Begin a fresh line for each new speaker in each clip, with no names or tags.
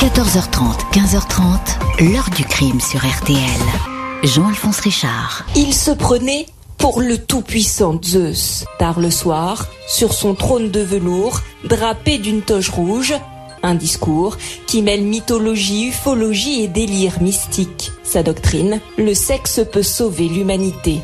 14h30, 15h30, l'heure du crime sur RTL. Jean-Alphonse Richard.
Il se prenait pour le tout-puissant Zeus. Tard le soir, sur son trône de velours, drapé d'une toge rouge, un discours qui mêle mythologie, ufologie et délire mystique. Sa doctrine, le sexe peut sauver l'humanité.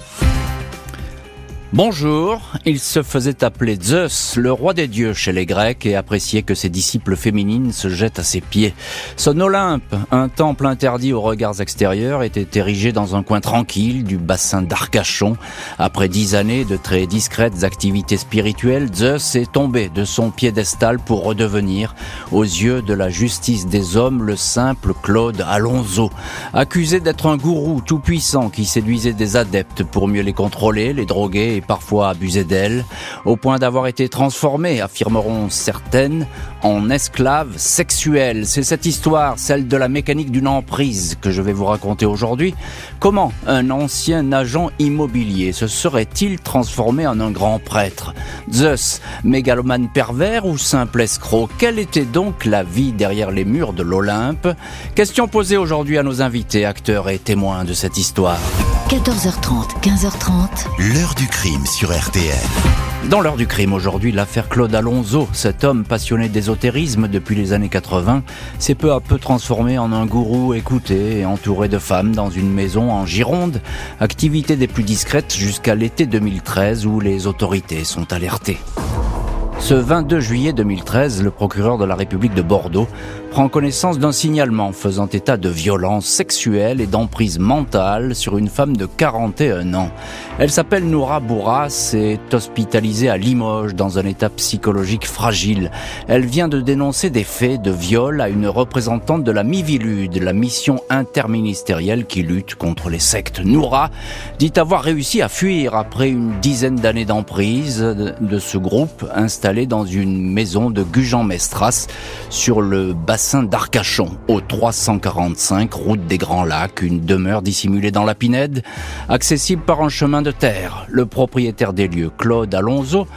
Bonjour, il se faisait appeler Zeus, le roi des dieux chez les Grecs, et appréciait que ses disciples féminines se jettent à ses pieds. Son Olympe, un temple interdit aux regards extérieurs, était érigé dans un coin tranquille du bassin d'Arcachon. Après dix années de très discrètes activités spirituelles, Zeus est tombé de son piédestal pour redevenir, aux yeux de la justice des hommes, le simple Claude Alonso. Accusé d'être un gourou tout-puissant qui séduisait des adeptes pour mieux les contrôler, les droguer et parfois abusé d'elle, au point d'avoir été transformée, affirmeront certaines, en esclave sexuelle. C'est cette histoire, celle de la mécanique d'une emprise, que je vais vous raconter aujourd'hui. Comment un ancien agent immobilier se serait-il transformé en un grand prêtre? Zeus, mégalomane pervers ou simple escroc? Quelle était donc la vie derrière les murs de l'Olympe? Question posée aujourd'hui à nos invités, acteurs et témoins de cette histoire.
14h30, 15h30.
L'heure du crime sur RTL.
Dans l'heure du crime aujourd'hui, l'affaire Claude Alonso, cet homme passionné d'ésotérisme depuis les années 80, s'est peu à peu transformé en un gourou écouté et entouré de femmes dans une maison en Gironde, activité des plus discrètes jusqu'à l'été 2013 où les autorités sont alertées. Ce 22 juillet 2013, le procureur de la République de Bordeaux prend connaissance d'un signalement faisant état de violence sexuelle et d'emprise mentale sur une femme de 41 ans. Elle s'appelle Noura Bourras et est hospitalisée à Limoges dans un état psychologique fragile. Elle vient de dénoncer des faits de viol à une représentante de la Mivilude, la mission interministérielle qui lutte contre les sectes. Noura dit avoir réussi à fuir après une dizaine d'années d'emprise de ce groupe installé dans une maison de Gujan-Mestras sur le bassin d'Arcachon, au 345 route des Grands Lacs, une demeure dissimulée dans la Pinède, accessible par un chemin de terre. Le propriétaire des lieux, Claude Alonso,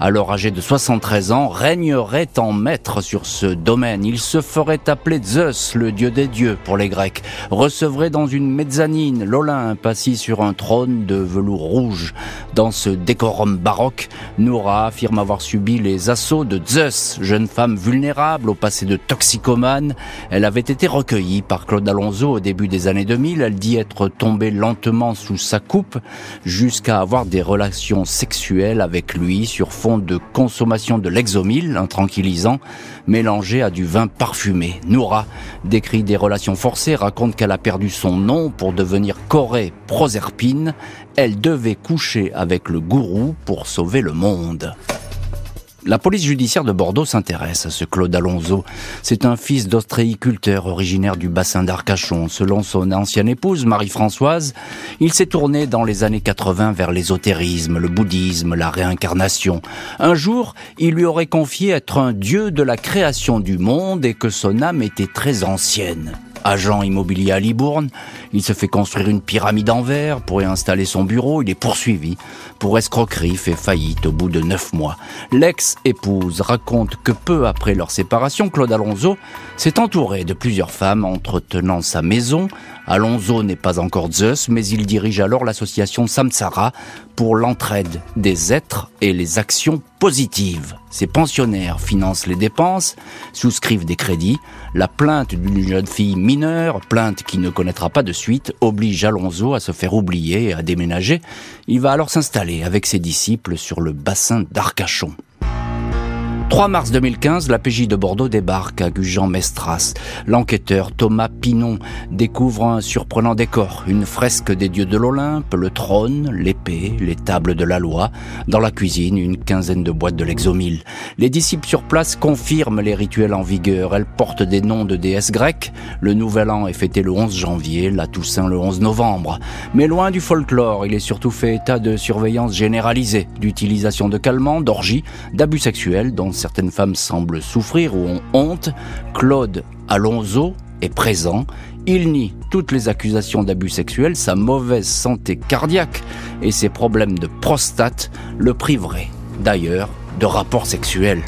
alors âgé de 73 ans, régnerait en maître sur ce domaine. Il se ferait appeler Zeus, le dieu des dieux pour les Grecs, recevrait dans une mezzanine l'Olympe assis sur un trône de velours rouge. Dans ce décorum baroque, Noura affirme avoir subi les assauts de Zeus, jeune femme vulnérable au passé de toxicomane. Elle avait été recueillie par Claude Alonso au début des années 2000. Elle dit être tombée lentement sous sa coupe jusqu'à avoir des relations sexuelles avec lui sur de consommation de l'exomil, un tranquillisant, mélangé à du vin parfumé. Noura décrit des relations forcées, raconte qu'elle a perdu son nom pour devenir Corée Proserpine. Elle devait coucher avec le gourou pour sauver le monde. La police judiciaire de Bordeaux s'intéresse à ce Claude Alonso. C'est un fils d'ostréiculteur originaire du bassin d'Arcachon. Selon son ancienne épouse, Marie-Françoise, il s'est tourné dans les années 80 vers l'ésotérisme, le bouddhisme, la réincarnation. Un jour, il lui aurait confié être un dieu de la création du monde et que son âme était très ancienne agent immobilier à Libourne. Il se fait construire une pyramide en verre pour y installer son bureau. Il est poursuivi pour escroquerie, fait faillite au bout de neuf mois. L'ex-épouse raconte que peu après leur séparation, Claude Alonso s'est entouré de plusieurs femmes entretenant sa maison. Alonso n'est pas encore Zeus, mais il dirige alors l'association Samsara pour l'entraide des êtres et les actions positives. Ses pensionnaires financent les dépenses, souscrivent des crédits. La plainte d'une jeune fille mineure, plainte qui ne connaîtra pas de suite, oblige Alonso à se faire oublier et à déménager. Il va alors s'installer avec ses disciples sur le bassin d'Arcachon. 3 mars 2015, la PJ de Bordeaux débarque à Gujan-Mestras. L'enquêteur Thomas Pinon découvre un surprenant décor, une fresque des dieux de l'Olympe, le trône, l'épée, les tables de la loi. Dans la cuisine, une quinzaine de boîtes de l'exomile. Les disciples sur place confirment les rituels en vigueur. Elles portent des noms de déesses grecques. Le nouvel an est fêté le 11 janvier, la Toussaint le 11 novembre. Mais loin du folklore, il est surtout fait état de surveillance généralisée, d'utilisation de calmants, d'orgies, d'abus sexuels certaines femmes semblent souffrir ou ont honte, Claude Alonso est présent. Il nie toutes les accusations d'abus sexuels, sa mauvaise santé cardiaque et ses problèmes de prostate le priveraient d'ailleurs de rapports sexuels.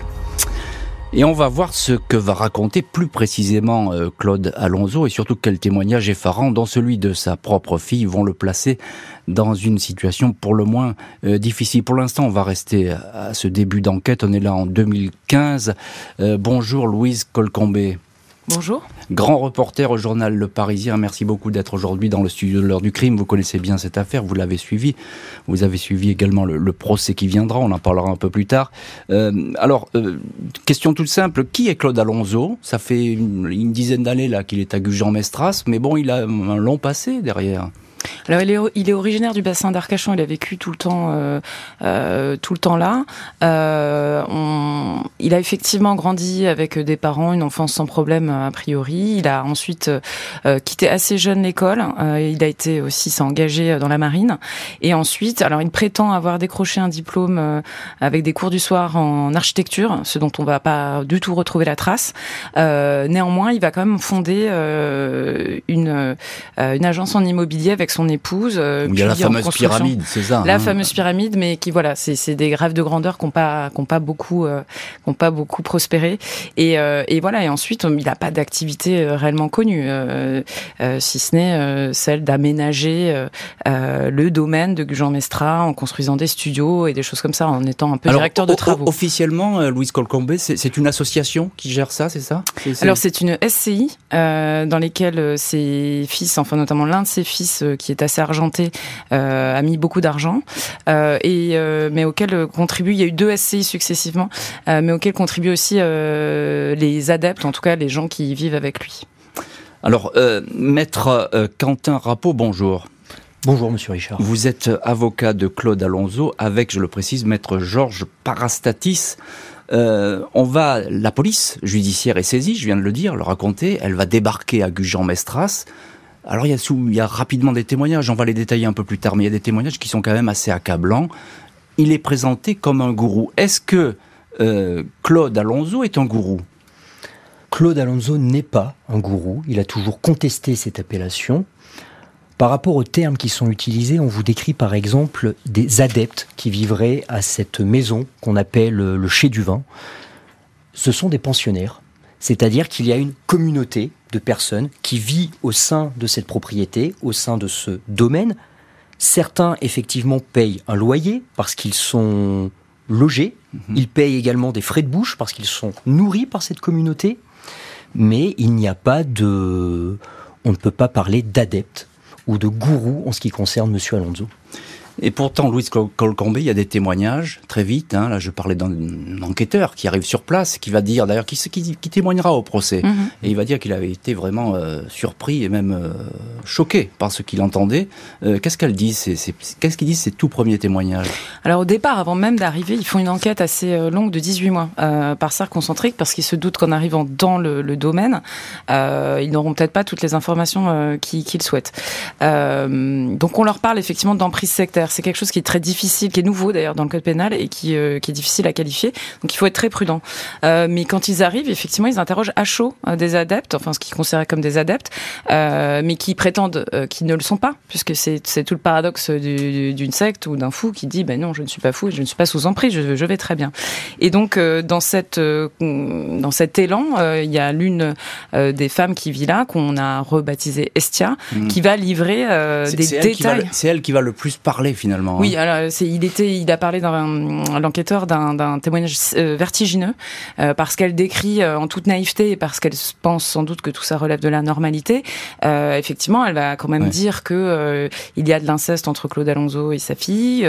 Et on va voir ce que va raconter plus précisément euh, Claude Alonso et surtout quel témoignage effarant dont celui de sa propre fille vont le placer dans une situation pour le moins euh, difficile. Pour l'instant, on va rester à ce début d'enquête. On est là en 2015. Euh, bonjour Louise Colcombé.
Bonjour.
Grand reporter au journal Le Parisien, merci beaucoup d'être aujourd'hui dans le studio de l'heure du crime. Vous connaissez bien cette affaire, vous l'avez suivi. Vous avez suivi également le, procès qui viendra, on en parlera un peu plus tard. Euh, alors, euh, question toute simple, qui est Claude Alonso? Ça fait une, dizaine d'années là qu'il est à Gujan-Mestras, mais bon, il a un long passé derrière.
Alors il est, il est originaire du bassin d'Arcachon. Il a vécu tout le temps, euh, euh, tout le temps là. Euh, on, il a effectivement grandi avec des parents, une enfance sans problème a priori. Il a ensuite euh, quitté assez jeune l'école. Euh, il a été aussi s'engager dans la marine. Et ensuite, alors il prétend avoir décroché un diplôme euh, avec des cours du soir en architecture, ce dont on va pas du tout retrouver la trace. néanmoins, il va quand même fonder une, une agence en immobilier avec son épouse.
Euh, il y a la fameuse pyramide, c'est ça.
La hein. fameuse pyramide, mais qui voilà, c'est des grèves de grandeur qui n'ont pas, qui pas beaucoup, euh, pas beaucoup prospéré. Et, euh, et voilà, et ensuite, il n'a pas d'activité euh, réellement connue, si ce n'est celle d'aménager le domaine de Jean Mestra en construisant des studios et des choses comme ça, en étant un peu directeur de travaux.
Officiellement, Louise Colcombe, c'est une association qui gère ça, c'est ça?
Alors c'est une SCI dans lesquelles ses fils, enfin notamment l'un de ses fils qui est assez argenté, euh, a mis beaucoup d'argent, euh, et euh, mais auquel contribue, il y a eu deux SCI successivement, mais auquel contribuent aussi les adeptes, en tout cas les gens qui vivent avec lui.
Alors, maître Quentin Rapeau, bonjour.
Bonjour, monsieur Richard.
Vous êtes avocat de Claude Alonso avec, je le précise, maître Georges Parastatis. on va, la police judiciaire est saisie, je viens de le dire, le raconter. Elle va débarquer à Gujan-Mestras. Alors il y, a rapidement des témoignages, on va les détailler un peu plus tard, mais il y a des témoignages qui sont quand même assez accablants. Il est présenté comme un gourou. Est-ce que euh, Claude Alonso est un gourou?
Claude Alonso n'est pas un gourou, il a toujours contesté cette appellation. Par rapport aux termes qui sont utilisés, on vous décrit par exemple des adeptes qui vivraient à cette maison qu'on appelle le Chai du Vin. Ce sont des pensionnaires, c'est-à-dire qu'il y a une communauté de personnes qui vit au sein de cette propriété, au sein de ce domaine. Certains, effectivement, payent un loyer parce qu'ils sont logés. Mhm. Ils payent également des frais de bouche parce qu'ils sont nourris par cette communauté. Mais il n'y a pas de... On ne peut pas parler d'adepte ou de gourou en ce qui concerne Monsieur Alonso.
Et pourtant, Louis Colcombé, il y a des témoignages très vite. Hein, là, je parlais d'un enquêteur qui arrive sur place, qui va dire, d'ailleurs, qui, qui, qui, témoignera au procès. Mhm. Et il va dire qu'il avait été vraiment euh, surpris et même euh, choqué par ce qu'il entendait. Euh, qu'est-ce qu'elle dit Qu'est-ce qu'ils disent ces tout premiers témoignages?
Alors, au départ, avant même d'arriver, ils font une enquête assez longue de 18 mois par cercle concentrique, parce qu'ils se doutent qu'en arrivant dans le, le domaine, ils n'auront peut-être pas toutes les informations qu'ils souhaitent. donc, on leur parle effectivement d'emprise sectaire c'est quelque chose qui est très difficile, qui est nouveau d'ailleurs dans le code pénal et qui, euh, qui est difficile à qualifier. Donc il faut être très prudent. Euh, mais quand ils arrivent, effectivement, ils interrogent à chaud euh, des adeptes, enfin ce qu'ils considèrent comme des adeptes, mais qui prétendent qu'ils ne le sont pas, puisque c'est tout le paradoxe d'une secte ou d'un fou qui dit ben non, je ne suis pas fou, je ne suis pas sous emprise, je, je vais très bien. Et donc dans cette dans cet élan, il y a l'une des femmes qui vit là qu'on a rebaptisée Estia, mmh. qui va livrer des détails.
C'est elle qui va le plus parler finalement.
Oui, hein. alors il était, il a parlé dans l'enquêteur d'un, témoignage euh, vertigineux euh, parce qu'elle décrit euh, en toute naïveté et parce qu'elle pense sans doute que tout ça relève de la normalité. effectivement, elle va quand même dire que il y a de l'inceste entre Claude Alonso et sa fille,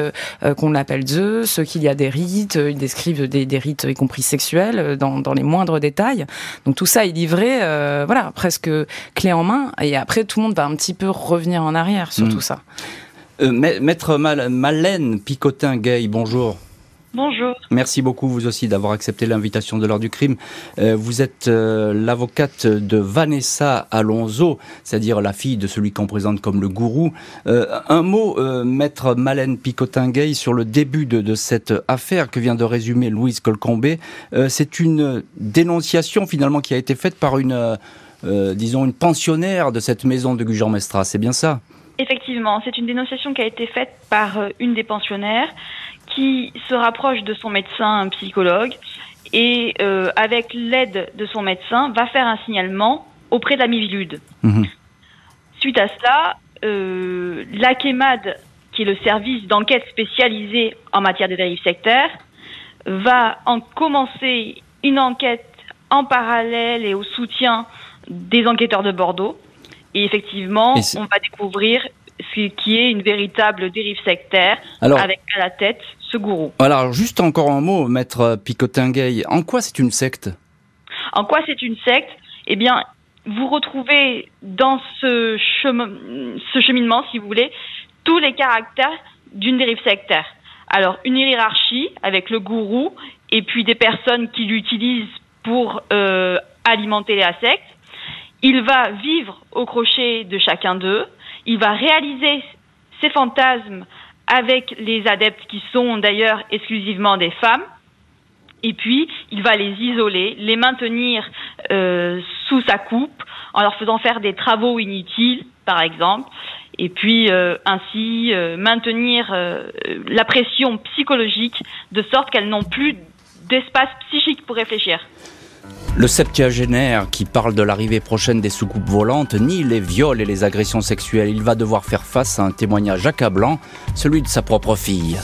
qu'on l'appelle Zeus, qu'il y a des rites, ils décrivent des, des, rites y compris sexuels dans, dans, les moindres détails. Donc tout ça est livré, voilà, presque clé en main. Et après, tout le monde va un petit peu revenir en arrière sur mm. tout ça.
Euh, Maître Malène Picotin-Gay, bonjour.
Bonjour.
Merci beaucoup, vous aussi, d'avoir accepté l'invitation de l'heure du crime. Euh, vous êtes euh, l'avocate de Vanessa Alonso, c'est-à-dire la fille de celui qu'on présente comme le gourou. un mot, maître Malène Picotin-Gay, sur le début de, cette affaire que vient de résumer Louise Colcombé. C'est une dénonciation, finalement, qui a été faite par une, disons, une pensionnaire de cette maison de Gujan-Mestras. C'est bien ça?
Effectivement, c'est une dénonciation qui a été faite par euh, une des pensionnaires qui se rapproche de son médecin psychologue et euh, avec l'aide de son médecin va faire un signalement auprès de la Mivilude.
Mhm.
Suite à cela, euh, l'AKEMAD, qui est le service d'enquête spécialisé en matière de dérives sectaires, va en commencer une enquête en parallèle et au soutien des enquêteurs de Bordeaux. Et effectivement,
Et
on va découvrir ce qui est une véritable dérive sectaire
Alors,
avec à la tête ce gourou.
alors juste encore un mot, maître Picotingueil. En quoi c'est une secte?
En quoi c'est une secte? Eh bien, vous retrouvez dans ce, chemin, ce cheminement, si vous voulez, tous les caractères d'une dérive sectaire. Alors, une hiérarchie avec le gourou et puis des personnes qui l'utilisent pour euh, alimenter la secte. Il va vivre au crochet de chacun d'eux. Il va réaliser ses fantasmes avec les adeptes qui sont d'ailleurs exclusivement des femmes. Et puis, il va les isoler, les maintenir euh, sous sa coupe, en leur faisant faire des travaux inutiles, par exemple, et puis euh, ainsi euh, maintenir la pression psychologique de sorte qu'elles n'ont plus d'espace psychique pour réfléchir.
Le septuagénaire qui parle de l'arrivée prochaine des soucoupes volantes nie les viols et les agressions sexuelles. Il va devoir faire face à un témoignage accablant, celui de sa propre fille.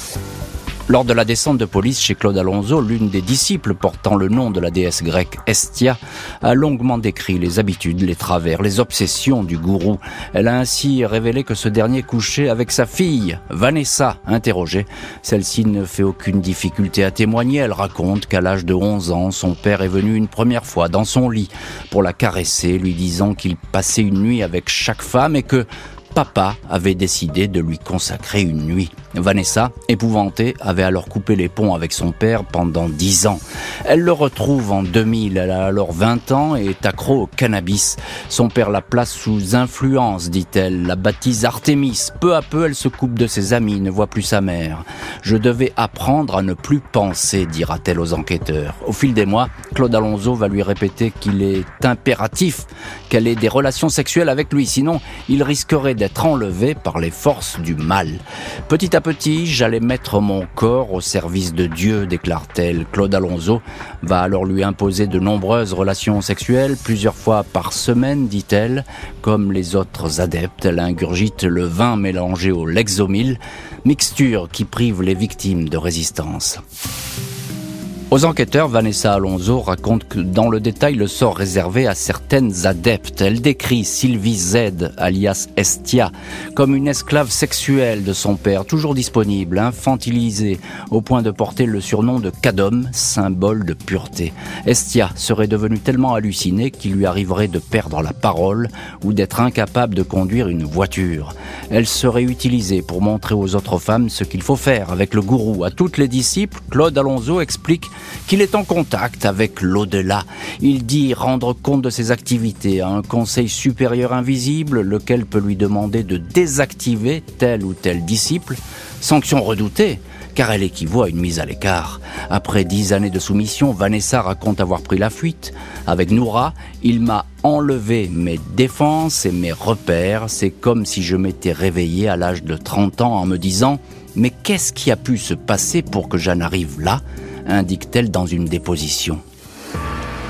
Lors de la descente de police chez Claude Alonso, l'une des disciples portant le nom de la déesse grecque Estia a longuement décrit les habitudes, les travers, les obsessions du gourou. Elle a ainsi révélé que ce dernier couchait avec sa fille, Vanessa, interrogée. Celle-ci ne fait aucune difficulté à témoigner. Elle raconte qu'à l'âge de 11 ans, son père est venu une première fois dans son lit pour la caresser, lui disant qu'il passait une nuit avec chaque femme et que papa avait décidé de lui consacrer une nuit. Vanessa, épouvantée, avait alors coupé les ponts avec son père pendant dix ans. Elle le retrouve en 2000, elle a alors 20 ans et est accro au cannabis. Son père la place sous influence, dit-elle, la baptise Artémis. Peu à peu, elle se coupe de ses amis, ne voit plus sa mère. Je devais apprendre à ne plus penser, dira-t-elle aux enquêteurs. Au fil des mois, Claude Alonso va lui répéter qu'il est impératif qu'elle ait des relations sexuelles avec lui, sinon il risquerait d'être enlevé par les forces du mal. Petit à petit, j'allais mettre mon corps au service de Dieu, déclare-t-elle. Claude Alonso va alors lui imposer de nombreuses relations sexuelles, plusieurs fois par semaine, dit-elle. Comme les autres adeptes, elle ingurgite le vin mélangé au Lexomil, mixture qui prive les victimes de résistance. Aux enquêteurs, Vanessa Alonso raconte que dans le détail le sort réservé à certaines adeptes. Elle décrit Sylvie Z, alias Estia, comme une esclave sexuelle de son père, toujours disponible, infantilisée, au point de porter le surnom de Cadom, symbole de pureté. Estia serait devenue tellement hallucinée qu'il lui arriverait de perdre la parole ou d'être incapable de conduire une voiture. Elle serait utilisée pour montrer aux autres femmes ce qu'il faut faire avec le gourou. À toutes les disciples, Claude Alonso explique qu'il est en contact avec l'au-delà. Il dit rendre compte de ses activités à un conseil supérieur invisible, lequel peut lui demander de désactiver tel ou tel disciple, sanction redoutée, car elle équivaut à une mise à l'écart. Après dix années de soumission, Vanessa raconte avoir pris la fuite. Avec Noura, il m'a enlevé mes défenses et mes repères. C'est comme si je m'étais réveillé à l'âge de 30 ans en me disant Mais qu'est-ce qui a pu se passer pour que j'en arrive là? Indique-t-elle dans une déposition.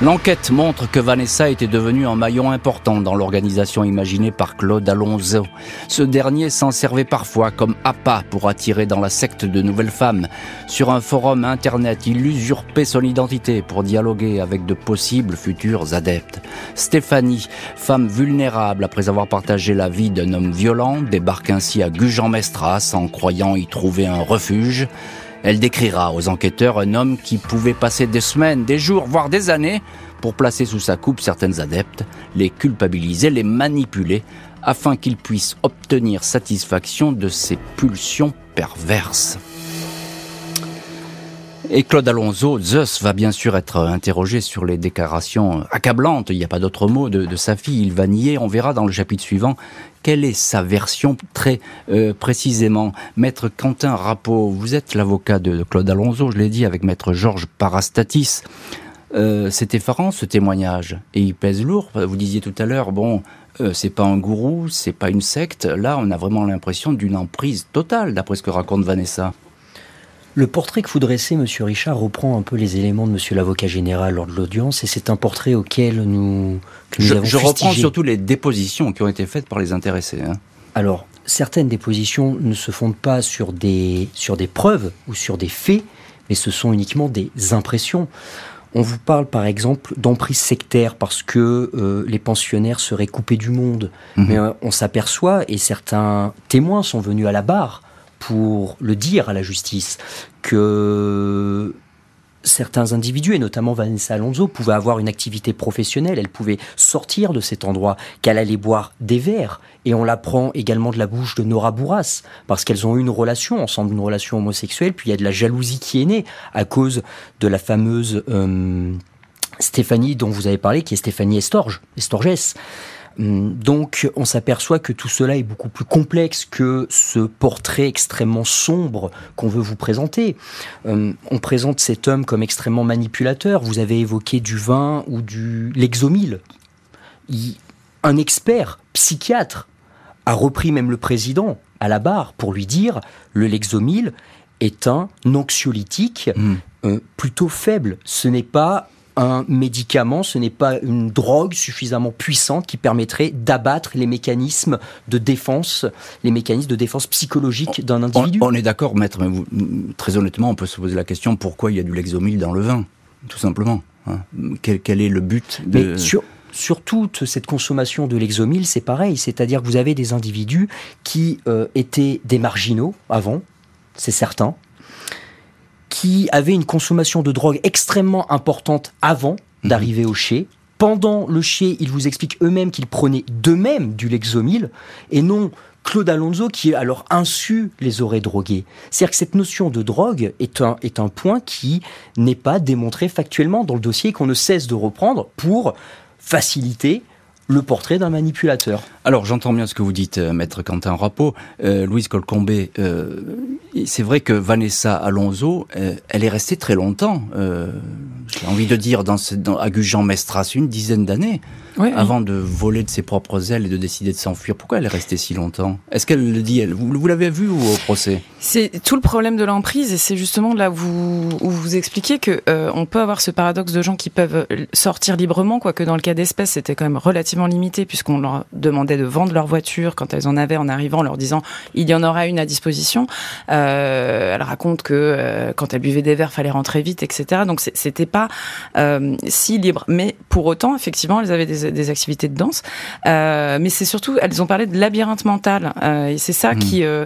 L'enquête montre que Vanessa était devenue un maillon important dans l'organisation imaginée par Claude Alonso. Ce dernier s'en servait parfois comme appât pour attirer dans la secte de nouvelles femmes. Sur un forum internet, il usurpait son identité pour dialoguer avec de possibles futurs adeptes. Stéphanie, femme vulnérable après avoir partagé la vie d'un homme violent, débarque ainsi à Gujan-Mestras en croyant y trouver un refuge. Elle décrira aux enquêteurs un homme qui pouvait passer des semaines, des jours, voire des années pour placer sous sa coupe certaines adeptes, les culpabiliser, les manipuler, afin qu'ils puissent obtenir satisfaction de ses pulsions perverses. Et Claude Alonso, Zeus, va bien sûr être interrogé sur les déclarations accablantes, il n'y a pas d'autre mot, de, de, sa fille. Il va nier, on verra dans le chapitre suivant, quelle est sa version très euh, précisément? Maître Quentin Rappeau, vous êtes l'avocat de Claude Alonso, je l'ai dit, avec Maître Georges Parastatis. Euh, c'est effarant ce témoignage, et il pèse lourd. Vous disiez tout à l'heure, bon, euh, c'est pas un gourou, c'est pas une secte. Là, on a vraiment l'impression d'une emprise totale, d'après ce que raconte Vanessa.
Le portrait que vous dressez, Monsieur Richard, reprend un peu les éléments de Monsieur l'avocat général lors de l'audience, et c'est un portrait auquel nous,
que nous je, avons Je reprends surtout les dépositions qui ont été faites par les intéressés. Hein.
Alors, certaines dépositions ne se fondent pas sur des, sur des preuves ou sur des faits, mais ce sont uniquement des impressions. On vous parle par exemple d'emprise sectaire parce que euh, les pensionnaires seraient coupés du monde. Mhm. Mais euh, on s'aperçoit, et certains témoins sont venus à la barre pour le dire à la justice, que certains individus, et notamment Vanessa Alonso, pouvaient avoir une activité professionnelle, elle pouvait sortir de cet endroit, qu'elle allait boire des verres. Et on l'apprend également de la bouche de Nora Bourras, parce qu'elles ont eu une relation ensemble, une relation homosexuelle, puis il y a de la jalousie qui est née à cause de la fameuse euh, Stéphanie dont vous avez parlé, qui est Stéphanie Estorge, Estorges. Hum, donc on s'aperçoit que tout cela est beaucoup plus complexe que ce portrait extrêmement sombre qu'on veut vous présenter. Hum, on présente cet homme comme extrêmement manipulateur. Vous avez évoqué du vin ou du l'exomile. Un expert psychiatre a repris même le président à la barre pour lui dire le Lexomil est un anxiolytique hum. euh, plutôt faible. Ce n'est pas un médicament, ce n'est pas une drogue suffisamment puissante qui permettrait d'abattre les mécanismes de défense, les mécanismes de défense psychologique d'un individu.
On, est d'accord, maître, mais très honnêtement, on peut se poser la question pourquoi il y a du Lexomil dans le vin, tout simplement. Hein. Quel, est le but
de... sur, toute cette consommation de l'exomil, c'est pareil. C'est-à-dire que vous avez des individus qui euh, étaient des marginaux avant, c'est certain, qui avaient une consommation de drogue extrêmement importante avant mhm. d'arriver au chez. Pendant le chez, ils vous expliquent eux-mêmes qu'ils prenaient d'eux-mêmes du Lexomil et non Claude Alonso qui, à leur insu, les aurait drogués. C'est-à-dire que cette notion de drogue est un, est un point qui n'est pas démontré factuellement dans le dossier et qu'on ne cesse de reprendre pour faciliter le portrait d'un manipulateur.
Alors j'entends bien ce que vous dites, euh, maître Quentin Rapeau. Euh, Louise Colcombé, euh, c'est vrai que Vanessa Alonso, elle est restée très longtemps, j'ai envie de dire, dans, dans, à Gujan-Mestras, une dizaine d'années avant de voler de ses propres ailes et de décider de s'enfuir. Pourquoi elle est restée si longtemps? Est-ce qu'elle le dit elle Vous, l'avez vu au procès?
C'est tout le problème de l'emprise et c'est justement là où vous, où vous expliquez que euh, on peut avoir ce paradoxe de gens qui peuvent sortir librement, quoique dans le cas d'espèces c'était quand même relativement limité puisqu'on leur demandait de vendre leur voiture quand elles en avaient en arrivant, en leur disant il y en aura une à disposition. Euh, elle raconte que euh, quand elle buvait des verres, fallait rentrer vite, etc. Donc c'était pas euh, si libre, mais pour autant effectivement elles avaient des des, activités de danse. Euh, mais c'est surtout, elles ont parlé de labyrinthe mental. Euh, et c'est ça mmh. qui, euh,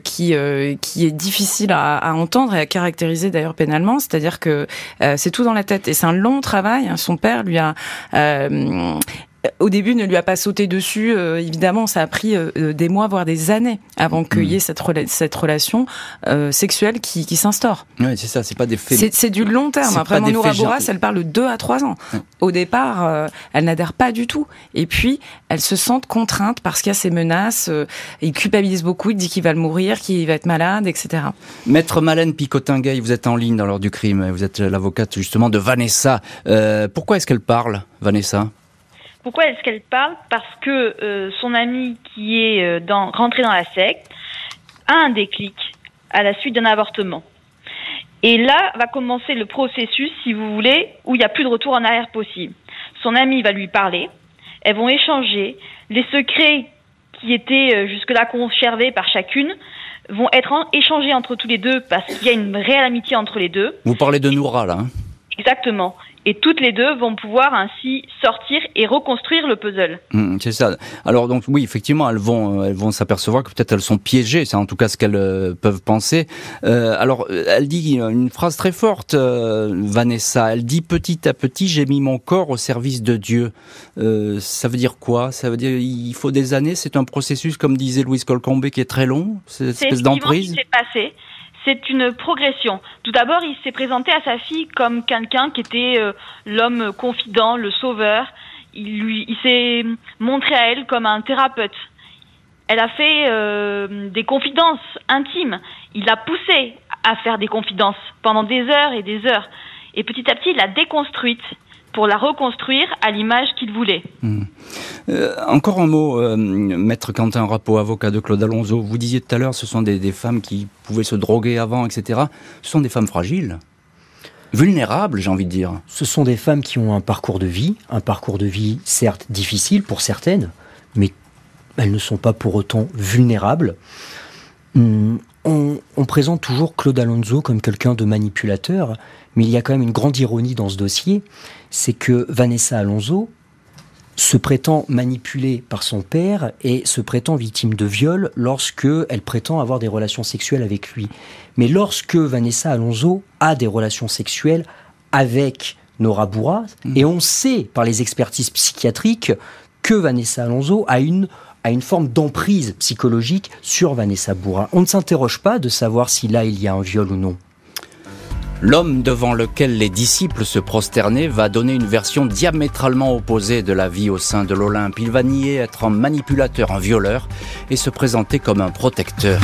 qui, qui est difficile à, à, entendre et à caractériser d'ailleurs pénalement. C'est-à-dire que c'est tout dans la tête. Et c'est un long travail. Son père lui a au début ne lui a pas sauté dessus. Euh, évidemment, ça a pris euh, euh, des mois, voire des années, avant qu'il y ait cette, cette relation sexuelle qui, qui s'instaure.
Oui, c'est ça, c'est pas des faits.
C'est du long terme. Après, Manoura Bourras, elle parle de 2 à 3 ans. Au départ, elle n'adhère pas du tout. Et puis, elle se sent contrainte parce qu'il y a ces menaces. il culpabilise beaucoup, il dit qu'il va le mourir, qu'il va être malade, etc.
Maître Malène Picotin-Gay, vous êtes en ligne dans l'heure du crime. Vous êtes l'avocate justement de Vanessa. pourquoi est-ce qu'elle parle, Vanessa?
Pourquoi est-ce qu'elle parle? Parce que euh, son ami qui est euh, dans, rentré dans la secte a un déclic à la suite d'un avortement. Et là va commencer le processus, si vous voulez, où il n'y a plus de retour en arrière possible. Son ami va lui parler, elles vont échanger, les secrets qui étaient euh, jusque-là conservés par chacune vont être échangés entre tous les deux parce qu'il y a une réelle amitié entre les deux.
Vous parlez de Noura là hein?
Exactement et toutes les deux vont pouvoir ainsi sortir et reconstruire le puzzle.
Mmh, c'est ça. Alors donc oui, effectivement, elles vont elles vont s'apercevoir que peut-être elles sont piégées. C'est en tout cas ce qu'elles euh, peuvent penser. Euh, alors elle dit une phrase très forte, euh, Vanessa. Elle dit petit à petit, j'ai mis mon corps au service de Dieu. Euh, ça veut dire quoi? Ça veut dire il faut des années. C'est un processus, comme disait Louise Colcombé, qui est très long.
Cette espèce d'emprise. C'est passé c'est une progression. Tout d'abord, il s'est présenté à sa fille comme quelqu'un qui était euh, l'homme confident, le sauveur. Il, lui, s'est montré à elle comme un thérapeute. Elle a fait euh, des confidences intimes. Il l'a poussé à faire des confidences pendant des heures et des heures. Et petit à petit, il l'a déconstruite pour la reconstruire à l'image qu'il voulait.
Hmm. Euh, encore un mot, euh, maître Quentin Rappo, avocat de Claude Alonso. Vous disiez tout à l'heure, ce sont des, des, femmes qui pouvaient se droguer avant, etc. Ce sont des femmes fragiles, vulnérables, j'ai envie de dire.
Ce sont des femmes qui ont un parcours de vie, un parcours de vie certes difficile pour certaines, mais elles ne sont pas pour autant vulnérables. On, on, présente toujours Claude Alonso comme quelqu'un de manipulateur, mais il y a quand même une grande ironie dans ce dossier, c'est que Vanessa Alonso se prétend manipulée par son père et se prétend victime de viol lorsque elle prétend avoir des relations sexuelles avec lui. Mais lorsque Vanessa Alonso a des relations sexuelles avec Nora Bourras, mmh. et on sait par les expertises psychiatriques que Vanessa Alonso a une a une forme d'emprise psychologique sur Vanessa Bourras. On ne s'interroge pas de savoir si là il y a un viol ou non.
L'homme devant lequel les disciples se prosternaient va donner une version diamétralement opposée de la vie au sein de l'Olympe. Il va nier être un manipulateur, un violeur et se présenter comme un protecteur.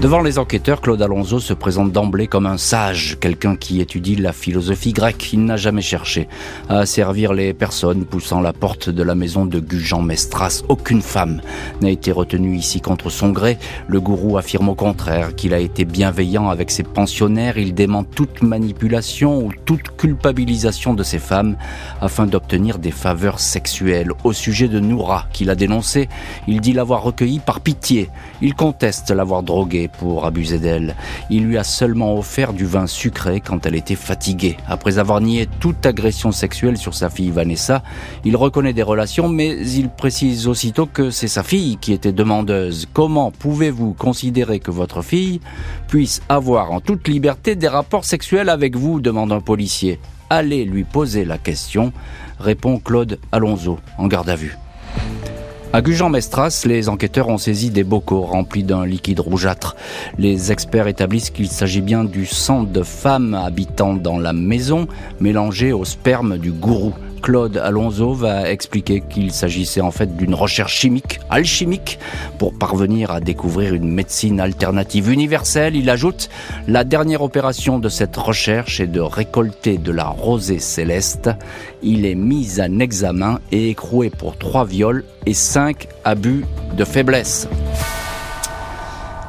Devant les enquêteurs, Claude Alonso se présente d'emblée comme un sage, quelqu'un qui étudie la philosophie grecque. Il n'a jamais cherché à servir les personnes poussant la porte de la maison de Gujan Mestras. Aucune femme n'a été retenue ici contre son gré. Le gourou affirme au contraire qu'il a été bienveillant avec ses pensionnaires. Il dément toute manipulation ou toute culpabilisation de ces femmes afin d'obtenir des faveurs sexuelles. Au sujet de Noura, qu'il a dénoncé, il dit l'avoir recueillie par pitié. Il conteste l'avoir droguée pour abuser d'elle. Il lui a seulement offert du vin sucré quand elle était fatiguée. Après avoir nié toute agression sexuelle sur sa fille Vanessa, il reconnaît des relations, mais il précise aussitôt que c'est sa fille qui était demandeuse. Comment pouvez-vous considérer que votre fille puisse avoir en toute liberté des rapports sexuels avec vous? demande un policier. Allez lui poser la question, répond Claude Alonso, en garde à vue. À Gujan-Mestras, les enquêteurs ont saisi des bocaux remplis d'un liquide rougeâtre. Les experts établissent qu'il s'agit bien du sang de femmes habitant dans la maison, mélangé au sperme du gourou. Claude Alonso va expliquer qu'il s'agissait en fait d'une recherche chimique, alchimique, pour parvenir à découvrir une médecine alternative universelle. Il ajoute, la dernière opération de cette recherche est de récolter de la rosée céleste. Il est mis en examen et écroué pour trois viols et cinq abus de faiblesse.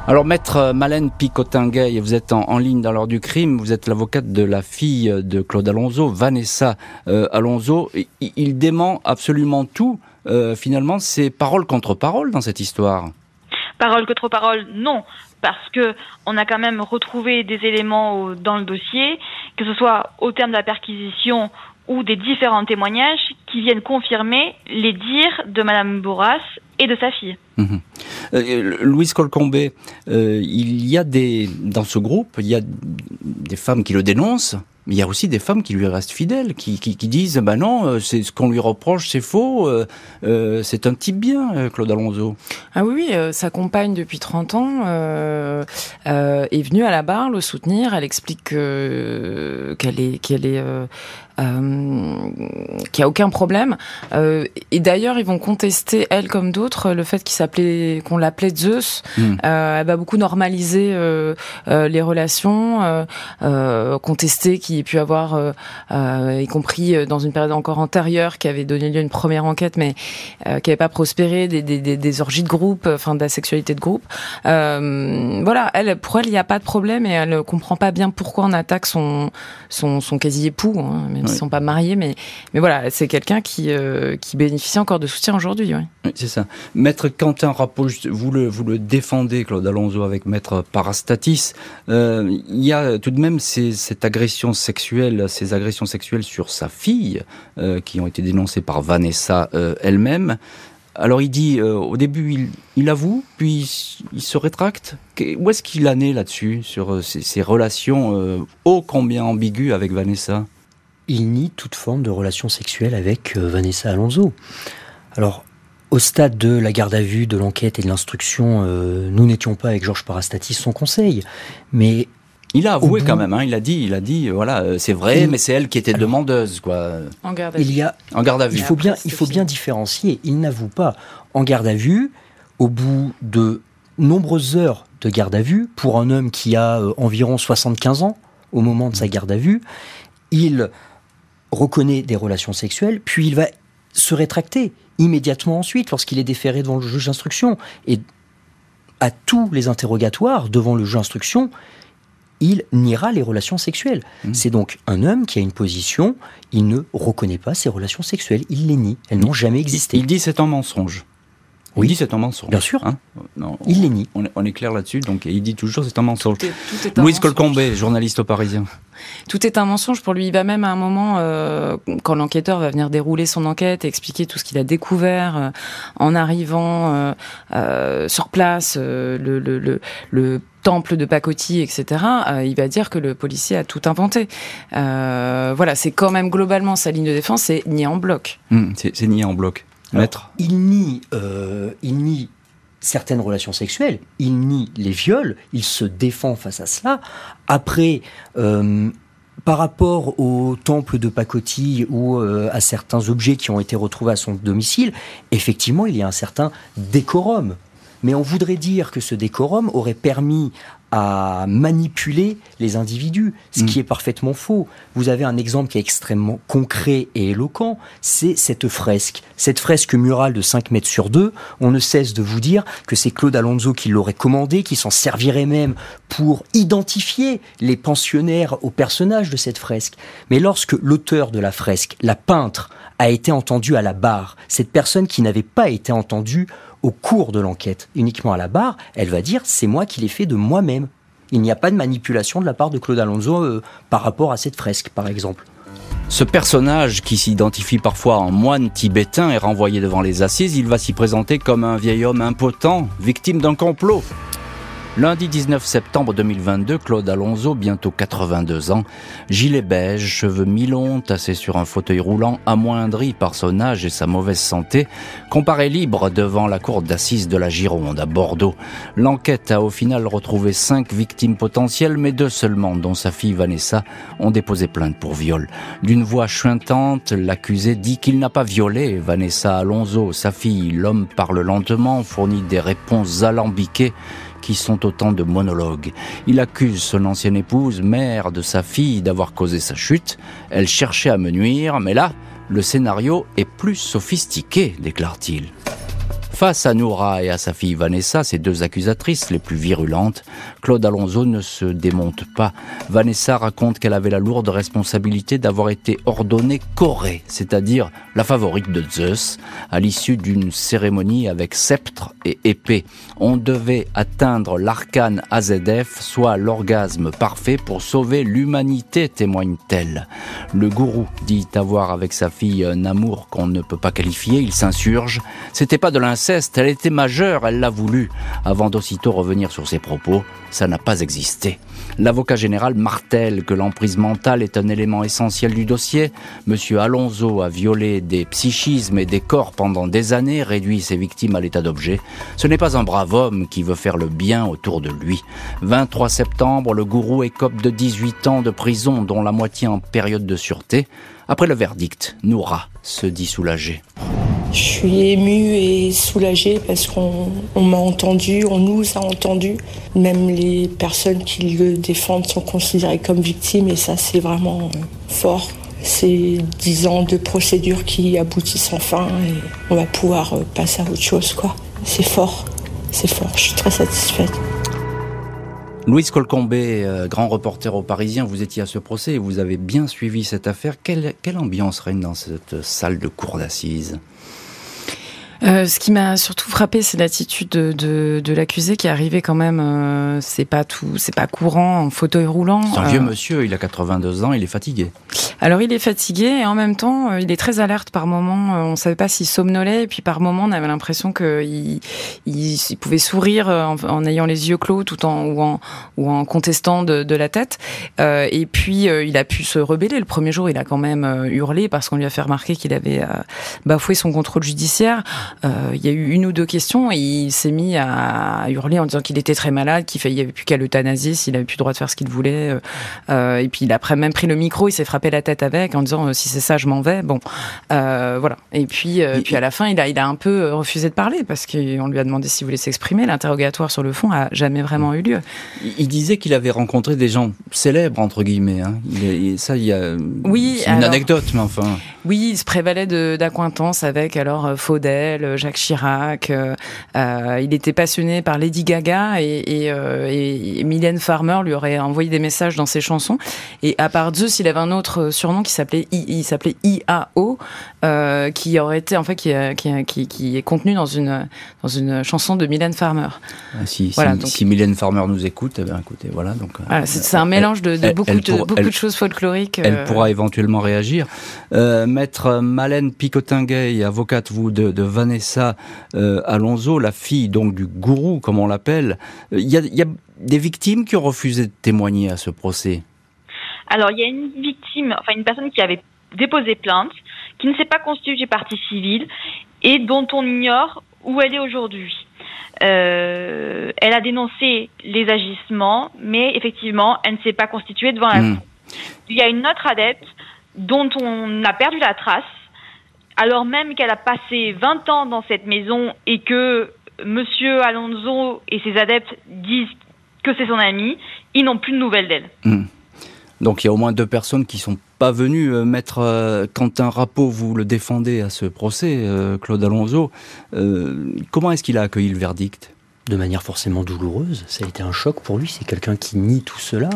Alors, maître Malène Picotinguet, vous êtes en, ligne dans l'heure du crime. Vous êtes l'avocate de la fille de Claude Alonso, Vanessa euh, Alonso. Il, dément absolument tout. Euh, finalement, c'est parole contre parole dans cette histoire.
Parole contre parole, non, parce que on a quand même retrouvé des éléments dans le dossier, que ce soit au terme de la perquisition ou des différents témoignages qui viennent confirmer les dires de Madame Bourras et de sa fille.
Mhm. Euh, Louise Colcombé, euh, il y a des dans ce groupe, il y a des femmes qui le dénoncent, mais il y a aussi des femmes qui lui restent fidèles, qui, qui, disent bah non, euh, c'est ce qu'on lui reproche, c'est faux, euh, c'est un type bien, Claude Alonso.
Ah oui, oui sa compagne depuis 30 ans est venue à la barre le soutenir. Elle explique qu'elle est qu'elle est qu'il n'y a aucun problème. Et d'ailleurs, ils vont contester, elle comme d'autres, le fait qu'il s'appelait, qu'on l'appelait Zeus. Mm. Euh, elle va beaucoup normaliser euh, euh, les relations, contester qu'il y ait pu avoir, y compris dans une période encore antérieure, qui avait donné lieu à une première enquête, mais qui n'avait pas prospéré, des, des, des, orgies de groupe, enfin de la sexualité de groupe. voilà, elle, pour elle, il n'y a pas de problème et elle comprend pas bien pourquoi on attaque son son, son quasi-époux. Hein, même s'ils ne sont pas mariés, mais, mais voilà, c'est quelqu'un qui, euh, qui bénéficie encore de soutien aujourd'hui.
Oui, c'est ça. Maître Quentin vous le, vous le défendez, Claude Alonso, avec Maître Parastatis. Euh, il y a tout de même ces, cette agression sexuelle, ces agressions sexuelles sur sa fille, euh, qui ont été dénoncées par Vanessa elle-même. Alors il dit, au début il, avoue, puis il se rétracte. Où est-ce qu'il en est là-dessus, sur ces, ces relations ô combien ambiguës avec Vanessa?
Il nie toute forme de relation sexuelle avec euh, Vanessa Alonso. Alors, au stade de la garde à vue, de l'enquête et de l'instruction, euh, nous n'étions pas avec Georges Parastatis son conseil, mais
il a avoué quand même, hein, il a dit, il a dit, voilà, euh, c'est vrai, mais c'est elle qui était demandeuse, quoi.
En garde à vue.
Il y a, en garde à vue. Il faut bien, il faut bien différencier. Il n'avoue pas en garde à vue, au bout de nombreuses heures de garde à vue, pour un homme qui a environ 75 ans au moment de sa garde à vue, il reconnaît des relations sexuelles, puis il va se rétracter immédiatement ensuite lorsqu'il est déféré devant le juge d'instruction. Et à tous les interrogatoires devant le juge d'instruction, il niera les relations sexuelles. Mmh. C'est donc un homme qui a une position, il ne reconnaît pas ses relations sexuelles, il les nie, elles n'ont jamais existé.
Il dit c'est un mensonge.
Oui,
il dit c'est un mensonge.
Bien sûr.
Hein
non, il les nie.
On est, clair là-dessus, donc il dit toujours c'est un mensonge. Louise Colcombé, journaliste au Parisien?
Tout est un mensonge pour lui. Il va même à un moment, euh, quand l'enquêteur va venir dérouler son enquête et expliquer tout ce qu'il a découvert euh, en arrivant euh, euh sur place, euh, le, le, le, le temple de pacotille, etc., euh, il va dire que le policier a tout inventé. Euh, voilà, c'est quand même globalement sa ligne de défense, c'est nier en bloc.
Mmh, c'est nier en bloc. Maître.
Il nie, euh, il nie certaines relations sexuelles, il nie les viols, il se défend face à cela. Après, euh, par rapport au temple de pacotille ou euh, à certains objets qui ont été retrouvés à son domicile, effectivement, il y a un certain décorum. Mais on voudrait dire que ce décorum aurait permis à manipuler les individus, ce qui mm. est parfaitement faux. Vous avez un exemple qui est extrêmement concret et éloquent, c'est cette fresque. Cette fresque murale de 5 mètres sur 2, on ne cesse de vous dire que c'est Claude Alonso qui l'aurait commandé, qui s'en servirait même pour identifier les pensionnaires aux personnages de cette fresque. Mais lorsque l'auteur de la fresque, la peintre, a été entendu à la barre, cette personne qui n'avait pas été entendue au cours de l'enquête, uniquement à la barre, elle va dire c'est moi qui l'ai fait de moi-même. Il n'y a pas de manipulation de la part de Claude Alonso euh, par rapport à cette fresque, par exemple.
Ce personnage, qui s'identifie parfois en moine tibétain, est renvoyé devant les assises. Il va s'y présenter comme un vieil homme impotent, victime d'un complot. Lundi 19 septembre 2022, Claude Alonso, bientôt 82 ans, gilet beige, cheveux mi-longs, tassé sur un fauteuil roulant, amoindri par son âge et sa mauvaise santé, comparé libre devant la cour d'assises de la Gironde à Bordeaux. L'enquête a au final retrouvé cinq victimes potentielles, mais deux seulement, dont sa fille Vanessa, ont déposé plainte pour viol. D'une voix chuintante, l'accusé dit qu'il n'a pas violé Vanessa Alonso, sa fille. L'homme parle lentement, fournit des réponses alambiquées qui sont autant de monologues. Il accuse son ancienne épouse, mère de sa fille, d'avoir causé sa chute. Elle cherchait à me nuire, mais là, le scénario est plus sophistiqué, déclare-t-il. Face à Noura et à sa fille Vanessa, ces deux accusatrices les plus virulentes, Claude Alonso ne se démonte pas. Vanessa raconte qu'elle avait la lourde responsabilité d'avoir été ordonnée Corée, c'est-à-dire la favorite de Zeus, à l'issue d'une cérémonie avec sceptre et épée. On devait atteindre l'arcane AZF, soit l'orgasme parfait pour sauver l'humanité, témoigne-t-elle. Le gourou dit avoir avec sa fille un amour qu'on ne peut pas qualifier, il s'insurge. C'était pas de l'inceste elle était majeure, elle l'a voulu. Avant d'aussitôt revenir sur ses propos, ça n'a pas existé. L'avocat général martèle que l'emprise mentale est un élément essentiel du dossier. Monsieur Alonso a violé des psychismes et des corps pendant des années, réduit ses victimes à l'état d'objet. Ce n'est pas un brave homme qui veut faire le bien autour de lui. 23 septembre, le gourou écope de 18 ans de prison, dont la moitié en période de sûreté. Après le verdict, Noura se dit soulagée.
Je suis émue et soulagée parce qu'on m'a entendu, on nous a entendu. Même les personnes qui le défendent sont considérées comme victimes et ça c'est vraiment fort. C'est dix ans de procédure qui aboutissent enfin et on va pouvoir passer à autre chose. C'est fort, c'est fort, je suis très satisfaite.
Louise Colcombé, euh, grand reporter au Parisien, vous étiez à ce procès et vous avez bien suivi cette affaire. Quelle, quelle ambiance règne dans cette salle de cour d'assises?
Euh, ce qui m'a surtout frappé, c'est l'attitude de, de, de l'accusé qui est arrivé quand même. Euh, c'est pas tout, c'est pas courant en fauteuil roulant.
C'est un vieux euh, monsieur, il a 82 ans, il est fatigué.
Alors il est fatigué et en même temps, euh, il est très alerte par moment. On savait pas s'il somnolait et puis par moment, on avait l'impression qu'il il, il, pouvait sourire en, en, ayant les yeux clos tout en ou en ou en contestant de, de la tête. Euh, et puis il a pu se rebeller. Le premier jour, il a quand même hurlé parce qu'on lui a fait remarquer qu'il avait bafoué son contrôle judiciaire. Euh, il y a eu une ou deux questions et il s'est mis à hurler en disant qu'il était très malade, qu'il n'y avait plus qu'à l'euthanasier s'il avait plus le droit de faire ce qu'il voulait. Euh, euh, et puis il a après même pris le micro, il s'est frappé la tête avec en disant si c'est ça, je m'en vais. Bon, voilà. Et puis, puis à la fin, il a, il a un peu refusé de parler parce qu'on lui a demandé s'il voulait s'exprimer. L'interrogatoire sur le fond a jamais vraiment eu lieu.
Il disait qu'il avait rencontré des gens célèbres entre guillemets. Hein. Il, ça, il y a.
Oui.
une anecdote, mais enfin.
Oui, il se prévalait d'acquaintance avec alors Faudel, Jacques Chirac. Euh, il était passionné par Lady Gaga et, et, et, Mylène Farmer lui aurait envoyé des messages dans ses chansons. Et à part Zeus, il avait un autre surnom qui s'appelait il s'appelait IAO, euh, qui aurait été en fait qui, qui, qui, est contenu dans une dans une chanson de Mylène Farmer.
Ah, si, voilà, si, Mylène Farmer nous écoute, eh bien, écoutez, voilà. Donc
euh, c'est un mélange de, de beaucoup, de, beaucoup de choses folkloriques.
Elle euh. pourra éventuellement réagir. Euh, Maître Malène Picotinguet, avocate vous de, de Vanessa Alonso, la fille donc du gourou comme on l'appelle. Il y a, y a des victimes qui ont refusé de témoigner à ce procès.
Alors, il y a une victime, enfin une personne qui avait déposé plainte, qui ne s'est pas constituée partie civile et dont on ignore où elle est aujourd'hui. Euh, elle a dénoncé les agissements, mais effectivement, elle ne s'est pas constituée devant la cour. Il y a une autre adepte dont on a perdu la trace, alors même qu'elle a passé 20 ans dans cette maison et que Monsieur Alonso et ses adeptes disent que c'est son ami, ils n'ont plus de nouvelles d'elle. Hmm.
Donc il y a au moins deux personnes qui sont pas venues. Euh, mettre euh, Quentin Rappeau, vous le défendez à ce procès, euh, Claude Alonso. comment est-ce qu'il a accueilli le verdict?
De manière forcément douloureuse. Ça a été un choc pour lui. C'est quelqu'un qui nie tout cela.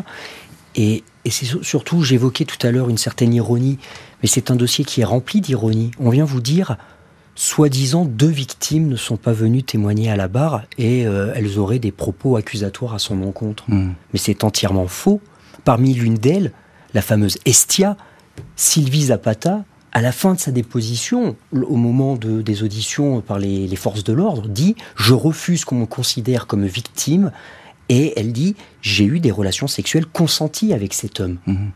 Et, et c'est surtout, j'évoquais tout à l'heure une certaine ironie, mais c'est un dossier qui est rempli d'ironie. On vient vous dire, soi-disant, deux victimes ne sont pas venues témoigner à la barre et elles auraient des propos accusatoires à son encontre. Hmm. Mais c'est entièrement faux. Parmi l'une d'elles, la fameuse Estia, Sylvie Zapata, à la fin de sa déposition, au moment des auditions par les, forces de l'ordre, dit Je refuse qu'on me considère comme victime. Et elle dit J'ai eu des relations sexuelles consenties avec cet homme. Mhm.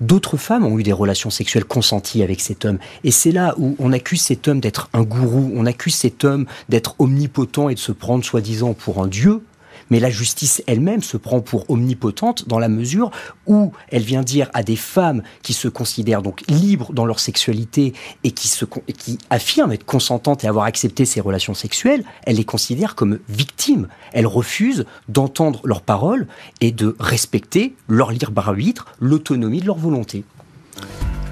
D'autres femmes ont eu des relations sexuelles consenties avec cet homme. Et c'est là où on accuse cet homme d'être un gourou, on accuse cet homme d'être omnipotent et de se prendre soi-disant pour un dieu mais la justice elle-même se prend pour omnipotente dans la mesure où elle vient dire à des femmes qui se considèrent donc libres dans leur sexualité et qui, se, qui affirment être consentantes et avoir accepté ces relations sexuelles, elle les considère comme victimes. Elle refuse d'entendre leurs paroles et de respecter leur libre arbitre, l'autonomie de leur volonté.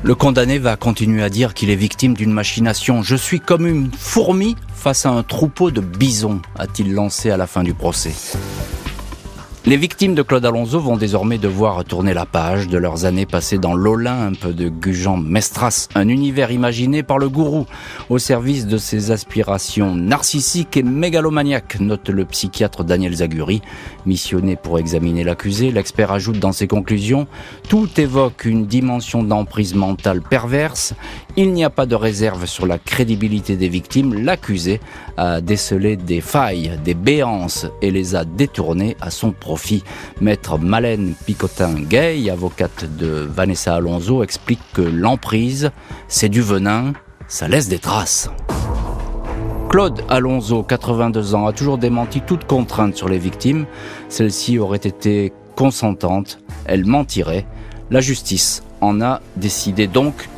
Le condamné va continuer à dire qu'il est victime d'une machination. Je suis comme une fourmi face à un troupeau de bisons, a-t-il lancé à la fin du procès. Les victimes de Claude Alonso vont désormais devoir tourner la page de leurs années passées dans l'Olympe de Gujan Mestras, un univers imaginé par le gourou au service de ses aspirations narcissiques et mégalomaniaques, note le psychiatre Daniel Zaguri. Missionné pour examiner l'accusé, l'expert ajoute dans ses conclusions Tout évoque une dimension d'emprise mentale perverse. Il n'y a pas de réserve sur la crédibilité des victimes. L'accusé a décelé des failles, des béances et les a détournées à son profit. Maître Malène Picotin-Gay, avocate de Vanessa Alonso, explique que l'emprise, c'est du venin, ça laisse des traces. Claude Alonso, 82 ans, a toujours démenti toute contrainte sur les victimes. Celle-ci aurait été consentante, elle mentirait. La justice en a décidé donc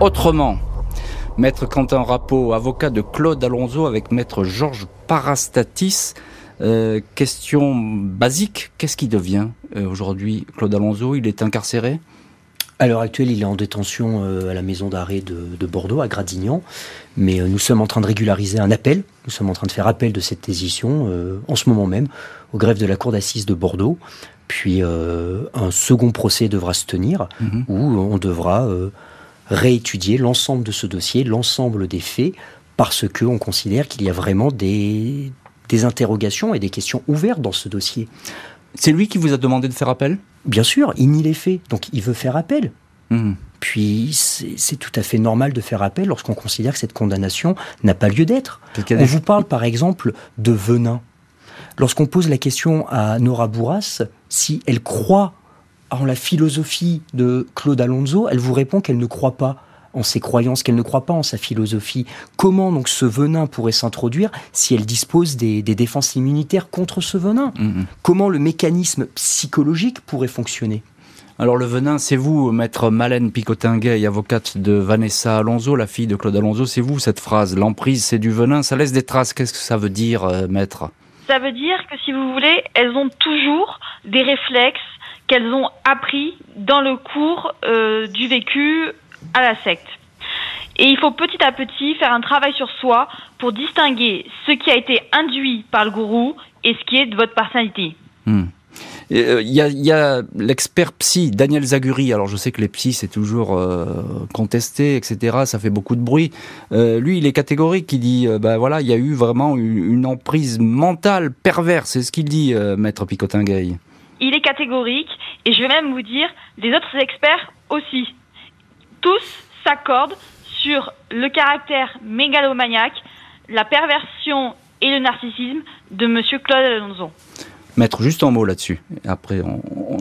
autrement. Maître Quentin Rappeau, avocat de Claude Alonso avec maître Georges Parastatis. Euh, question basique, qu'est-ce qui devient euh, aujourd'hui Claude Alonso? Il est incarcéré?
À l'heure actuelle, il est en détention euh, à la maison d'arrêt de, Bordeaux, à Gradignan. Mais nous sommes en train de régulariser un appel. Nous sommes en train de faire appel de cette décision en ce moment même au greffe de la cour d'assises de Bordeaux. Puis un second procès devra se tenir mhm. où on devra réétudier l'ensemble de ce dossier, l'ensemble des faits, parce qu'on considère qu'il y a vraiment des, des interrogations et des questions ouvertes dans ce dossier.
C'est lui qui vous a demandé de faire appel?
Bien sûr, il nie les faits, donc il veut faire appel. Hmm. Puis c'est tout à fait normal de faire appel lorsqu'on considère que cette condamnation n'a pas lieu d'être. On vous parle par exemple de venin. Lorsqu'on pose la question à Nora Bourras si elle croit en la philosophie de Claude Alonso, elle vous répond qu'elle ne croit pas en ses croyances, qu'elle ne croit pas en sa philosophie. Comment donc ce venin pourrait s'introduire si elle dispose des, défenses immunitaires contre ce venin? Mm-hmm. Comment le mécanisme psychologique pourrait fonctionner?
Alors le venin, c'est vous, maître Malène Picotinguet, avocate de Vanessa Alonso, la fille de Claude Alonso, c'est vous cette phrase, l'emprise c'est du venin, ça laisse des traces, qu'est-ce que ça veut dire, euh, maître?
Ça veut dire que si vous voulez, elles ont toujours des réflexes qu'elles ont appris dans le cours euh, du vécu à la secte. Et il faut petit à petit faire un travail sur soi pour distinguer ce qui a été induit par le gourou et ce qui est de votre personnalité.
Hmm. Euh, il y a, l'expert psy, Daniel Zaguri. Alors je sais que les psys c'est toujours euh, contesté, etc. Ça fait beaucoup de bruit. Lui, il est catégorique. Il dit, ben voilà, il y a eu vraiment une, emprise mentale perverse. C'est ce qu'il dit, maître Picotingueil.
Il est catégorique, et je vais même vous dire, les autres experts aussi. Tous s'accordent sur le caractère mégalomaniaque, la perversion et le narcissisme de Monsieur Claude Alonso
mettre juste un mot là-dessus. Après,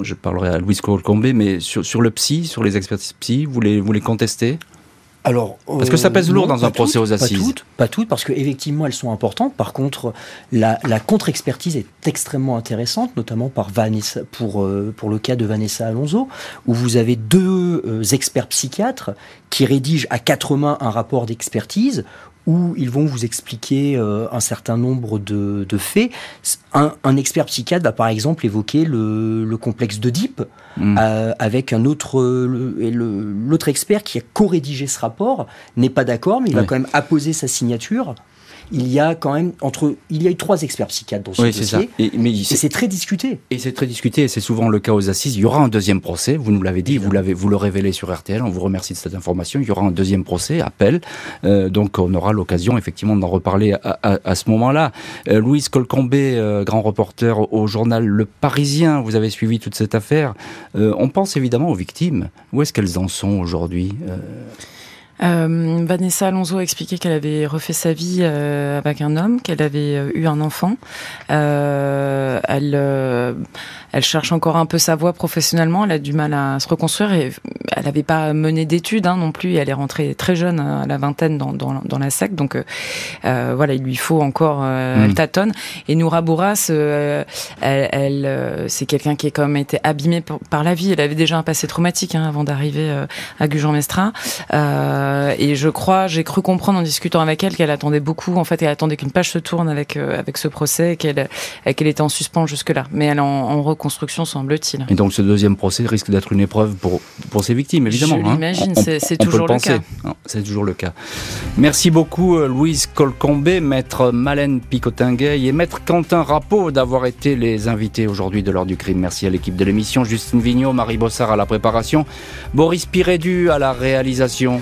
je parlerai à Louis Colcombé, mais sur, le psy, sur les expertises psy, vous les, vous les contestez?
Alors,
parce que ça pèse lourd dans un procès aux assises.
Pas toutes, pas toutes, parce qu'effectivement elles sont importantes. Par contre, la, contre-expertise est extrêmement intéressante, notamment par Vanessa, pour, euh, pour le cas de Vanessa Alonso, où vous avez deux euh, experts psychiatres qui rédigent à quatre mains un rapport d'expertise où ils vont vous expliquer euh, un certain nombre de, faits. Un, expert psychiatre va par exemple évoquer le, complexe d'Oedipe mm. euh, avec un autre, l'autre expert qui a co-rédigé ce rapport n'est pas d'accord, mais il va quand même apposer sa signature il y a quand même entre il y a eu trois experts psychiatres dans ce oui, dossier. Et, mais c'est très discuté.
Et c'est très discuté. Et c'est souvent le cas aux assises. Il y aura un deuxième procès. Vous nous l'avez dit. Vous l'avez vous le révélez sur RTL. On vous remercie de cette information. Il y aura un deuxième procès, appel. Euh, donc on aura l'occasion effectivement d'en reparler à, à, à ce moment-là. Euh, Louise Colcombé, euh, grand reporter au journal Le Parisien. Vous avez suivi toute cette affaire. Euh, on pense évidemment aux victimes. Où est-ce qu'elles en sont aujourd'hui euh
euh, Vanessa Alonso a expliqué qu'elle avait refait sa vie euh, avec un homme, qu'elle avait euh, eu un enfant. Euh, elle, euh, elle cherche encore un peu sa voie professionnellement. Elle a du mal à se reconstruire et elle n'avait pas mené d'études hein, non plus. Elle est rentrée très jeune, à la vingtaine, dans, dans, dans la secte. Donc voilà, il lui faut encore. Mmh. Elle tâtonne. Et Noura Bourras, elle, elle c'est quelqu'un qui a quand même été abîmé par, la vie. Elle avait déjà un passé traumatique hein, avant d'arriver à Gujan-Mestra. Euh, euh, et je crois, j'ai cru comprendre en discutant avec elle qu'elle attendait beaucoup. En fait, elle attendait qu'une page se tourne avec euh, avec ce procès, qu'elle qu'elle était en suspens jusque là. Mais elle est en, reconstruction, semble-t-il.
Et donc, ce deuxième procès risque d'être une épreuve pour pour ses victimes, évidemment.
Je hein. l'imagine, c'est toujours le, cas.
C'est toujours le cas. Merci beaucoup, euh, Louise Colcombé, maître Malène Picotinguet et maître Quentin Rappeau d'avoir été les invités aujourd'hui de l'heure du crime. Merci à l'équipe de l'émission, Justine Vignot, Marie Bossard à la préparation, Boris Pirédu à la réalisation.